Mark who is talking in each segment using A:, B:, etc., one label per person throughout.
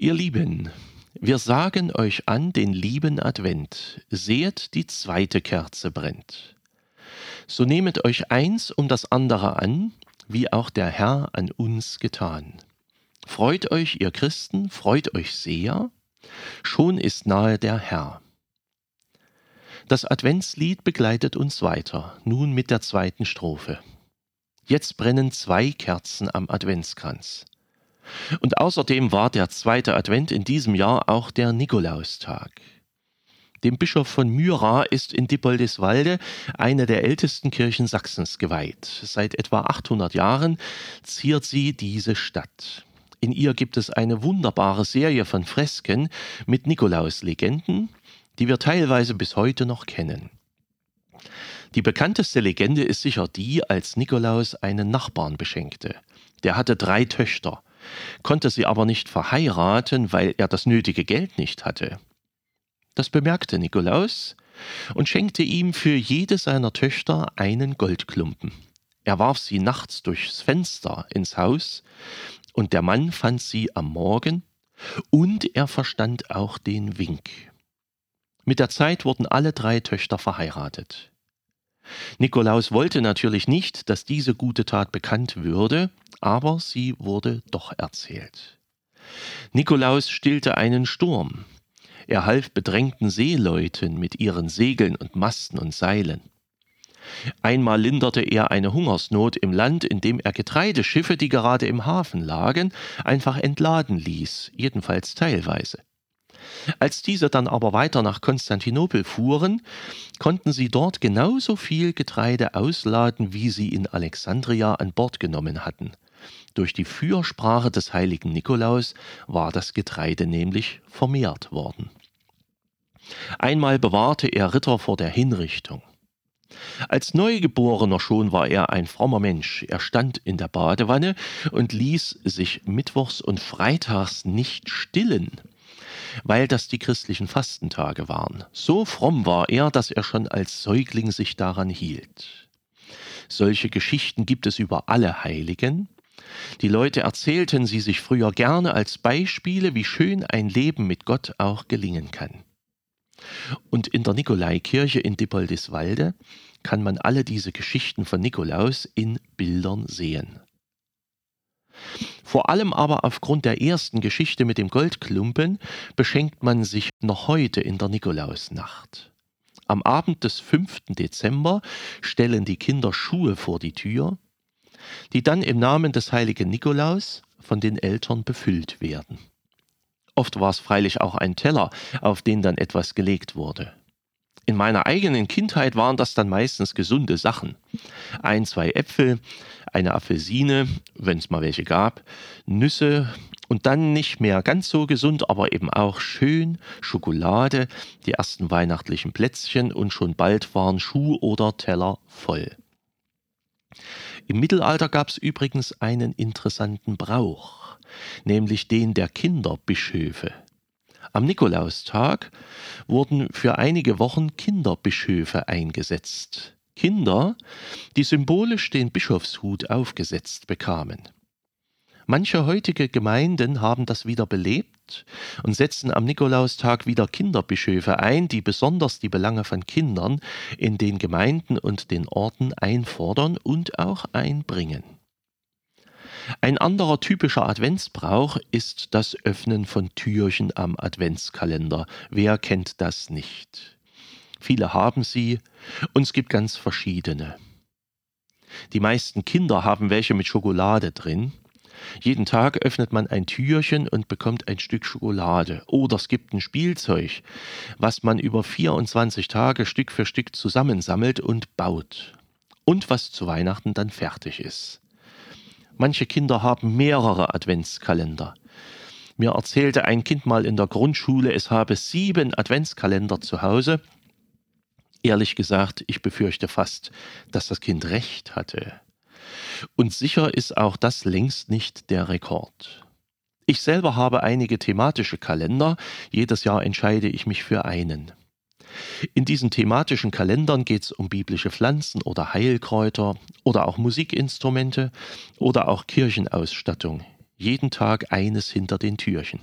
A: Ihr Lieben, wir sagen euch an den lieben Advent, seht, die zweite Kerze brennt. So nehmet euch eins um das andere an, wie auch der Herr an uns getan. Freut euch, ihr Christen, freut euch sehr, schon ist nahe der Herr. Das Adventslied begleitet uns weiter, nun mit der zweiten Strophe. Jetzt brennen zwei Kerzen am Adventskranz. Und außerdem war der zweite Advent in diesem Jahr auch der Nikolaustag. Dem Bischof von Myra ist in Dippoldiswalde eine der ältesten Kirchen Sachsens geweiht. Seit etwa 800 Jahren ziert sie diese Stadt. In ihr gibt es eine wunderbare Serie von Fresken mit Nikolaus-Legenden, die wir teilweise bis heute noch kennen. Die bekannteste Legende ist sicher die, als Nikolaus einen Nachbarn beschenkte. Der hatte drei Töchter konnte sie aber nicht verheiraten, weil er das nötige Geld nicht hatte. Das bemerkte Nikolaus und schenkte ihm für jede seiner Töchter einen Goldklumpen. Er warf sie nachts durchs Fenster ins Haus, und der Mann fand sie am Morgen, und er verstand auch den Wink. Mit der Zeit wurden alle drei Töchter verheiratet. Nikolaus wollte natürlich nicht, dass diese gute Tat bekannt würde, aber sie wurde doch erzählt. Nikolaus stillte einen Sturm. Er half bedrängten Seeleuten mit ihren Segeln und Masten und Seilen. Einmal linderte er eine Hungersnot im Land, indem er Getreideschiffe, die gerade im Hafen lagen, einfach entladen ließ, jedenfalls teilweise. Als diese dann aber weiter nach Konstantinopel fuhren, konnten sie dort genauso viel Getreide ausladen, wie sie in Alexandria an Bord genommen hatten. Durch die Fürsprache des heiligen Nikolaus war das Getreide nämlich vermehrt worden. Einmal bewahrte er Ritter vor der Hinrichtung. Als Neugeborener schon war er ein frommer Mensch. Er stand in der Badewanne und ließ sich mittwochs und freitags nicht stillen weil das die christlichen Fastentage waren. So fromm war er, dass er schon als Säugling sich daran hielt. Solche Geschichten gibt es über alle Heiligen. Die Leute erzählten sie sich früher gerne als Beispiele, wie schön ein Leben mit Gott auch gelingen kann. Und in der Nikolaikirche in Dippoldiswalde kann man alle diese Geschichten von Nikolaus in Bildern sehen. Vor allem aber aufgrund der ersten Geschichte mit dem Goldklumpen beschenkt man sich noch heute in der Nikolausnacht. Am Abend des 5. Dezember stellen die Kinder Schuhe vor die Tür, die dann im Namen des heiligen Nikolaus von den Eltern befüllt werden. Oft war es freilich auch ein Teller, auf den dann etwas gelegt wurde. In meiner eigenen Kindheit waren das dann meistens gesunde Sachen. Ein, zwei Äpfel, eine Apfelsine, wenn es mal welche gab, Nüsse und dann nicht mehr ganz so gesund, aber eben auch schön Schokolade, die ersten weihnachtlichen Plätzchen und schon bald waren Schuh oder Teller voll. Im Mittelalter gab es übrigens einen interessanten Brauch, nämlich den der Kinderbischöfe. Am Nikolaustag wurden für einige Wochen Kinderbischöfe eingesetzt. Kinder, die symbolisch den Bischofshut aufgesetzt bekamen. Manche heutige Gemeinden haben das wieder belebt und setzen am Nikolaustag wieder Kinderbischöfe ein, die besonders die Belange von Kindern in den Gemeinden und den Orten einfordern und auch einbringen. Ein anderer typischer Adventsbrauch ist das Öffnen von Türchen am Adventskalender. Wer kennt das nicht? Viele haben sie und es gibt ganz verschiedene. Die meisten Kinder haben welche mit Schokolade drin. Jeden Tag öffnet man ein Türchen und bekommt ein Stück Schokolade. Oder es gibt ein Spielzeug, was man über 24 Tage Stück für Stück zusammensammelt und baut. Und was zu Weihnachten dann fertig ist. Manche Kinder haben mehrere Adventskalender. Mir erzählte ein Kind mal in der Grundschule, es habe sieben Adventskalender zu Hause. Ehrlich gesagt, ich befürchte fast, dass das Kind recht hatte. Und sicher ist auch das längst nicht der Rekord. Ich selber habe einige thematische Kalender, jedes Jahr entscheide ich mich für einen. In diesen thematischen Kalendern geht es um biblische Pflanzen oder Heilkräuter oder auch Musikinstrumente oder auch Kirchenausstattung. Jeden Tag eines hinter den Türchen.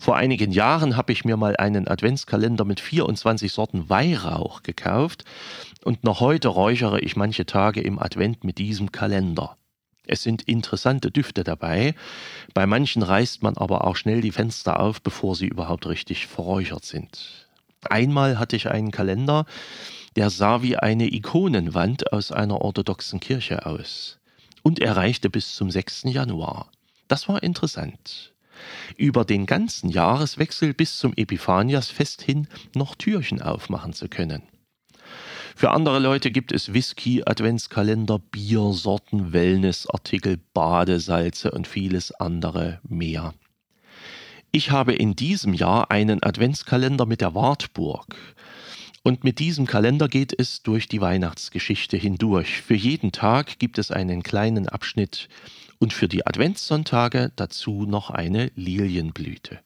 A: Vor einigen Jahren habe ich mir mal einen Adventskalender mit 24 Sorten Weihrauch gekauft und noch heute räuchere ich manche Tage im Advent mit diesem Kalender. Es sind interessante Düfte dabei, bei manchen reißt man aber auch schnell die Fenster auf, bevor sie überhaupt richtig verräuchert sind. Einmal hatte ich einen Kalender, der sah wie eine Ikonenwand aus einer orthodoxen Kirche aus. Und er reichte bis zum 6. Januar. Das war interessant. Über den ganzen Jahreswechsel bis zum Epiphaniasfest hin noch Türchen aufmachen zu können. Für andere Leute gibt es Whisky, Adventskalender, Biersorten, Wellnessartikel, Badesalze und vieles andere mehr. Ich habe in diesem Jahr einen Adventskalender mit der Wartburg. Und mit diesem Kalender geht es durch die Weihnachtsgeschichte hindurch. Für jeden Tag gibt es einen kleinen Abschnitt und für die Adventssonntage dazu noch eine Lilienblüte.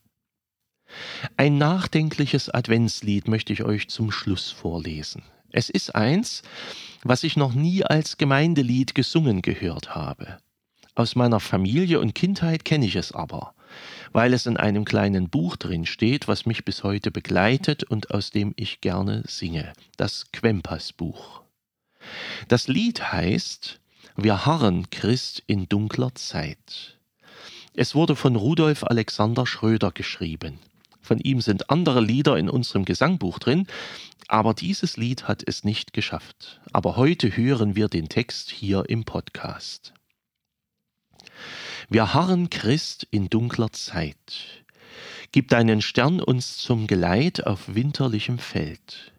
A: Ein nachdenkliches Adventslied möchte ich euch zum Schluss vorlesen. Es ist eins, was ich noch nie als Gemeindelied gesungen gehört habe. Aus meiner Familie und Kindheit kenne ich es aber weil es in einem kleinen Buch drin steht, was mich bis heute begleitet und aus dem ich gerne singe, das Quempas-Buch. Das Lied heißt Wir harren Christ in dunkler Zeit. Es wurde von Rudolf Alexander Schröder geschrieben. Von ihm sind andere Lieder in unserem Gesangbuch drin, aber dieses Lied hat es nicht geschafft. Aber heute hören wir den Text hier im Podcast. Wir harren Christ in dunkler Zeit. Gib deinen Stern uns zum Geleit auf winterlichem Feld.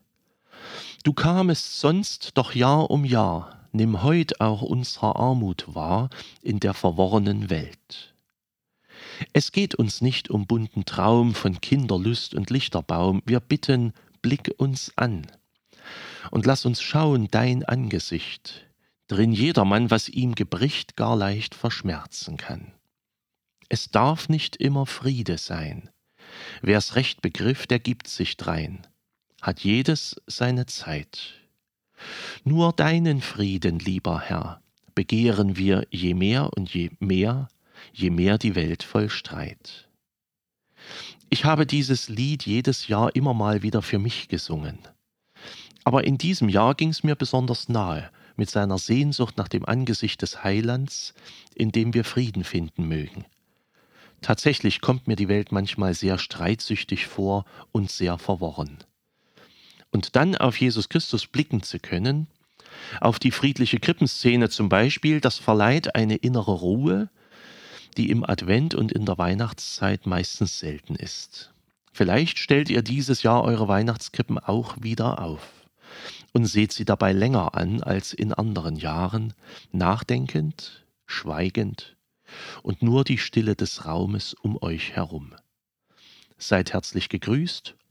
A: Du kamest sonst doch Jahr um Jahr, nimm heut auch unsrer Armut wahr in der verworrenen Welt. Es geht uns nicht um bunten Traum von Kinderlust und Lichterbaum, wir bitten, blick uns an. Und lass uns schauen dein Angesicht, drin jedermann, was ihm gebricht, gar leicht verschmerzen kann. Es darf nicht immer Friede sein. Wer's recht begriff, der gibt sich drein, hat jedes seine Zeit. Nur deinen Frieden, lieber Herr, begehren wir je mehr und je mehr, je mehr die Welt voll Streit. Ich habe dieses Lied jedes Jahr immer mal wieder für mich gesungen. Aber in diesem Jahr ging's mir besonders nahe, mit seiner Sehnsucht nach dem Angesicht des Heilands, in dem wir Frieden finden mögen. Tatsächlich kommt mir die Welt manchmal sehr streitsüchtig vor und sehr verworren. Und dann auf Jesus Christus blicken zu können, auf die friedliche Krippenszene zum Beispiel, das verleiht eine innere Ruhe, die im Advent und in der Weihnachtszeit meistens selten ist. Vielleicht stellt ihr dieses Jahr eure Weihnachtskrippen auch wieder auf und seht sie dabei länger an als in anderen Jahren, nachdenkend, schweigend und nur die Stille des Raumes um euch herum. Seid herzlich gegrüßt,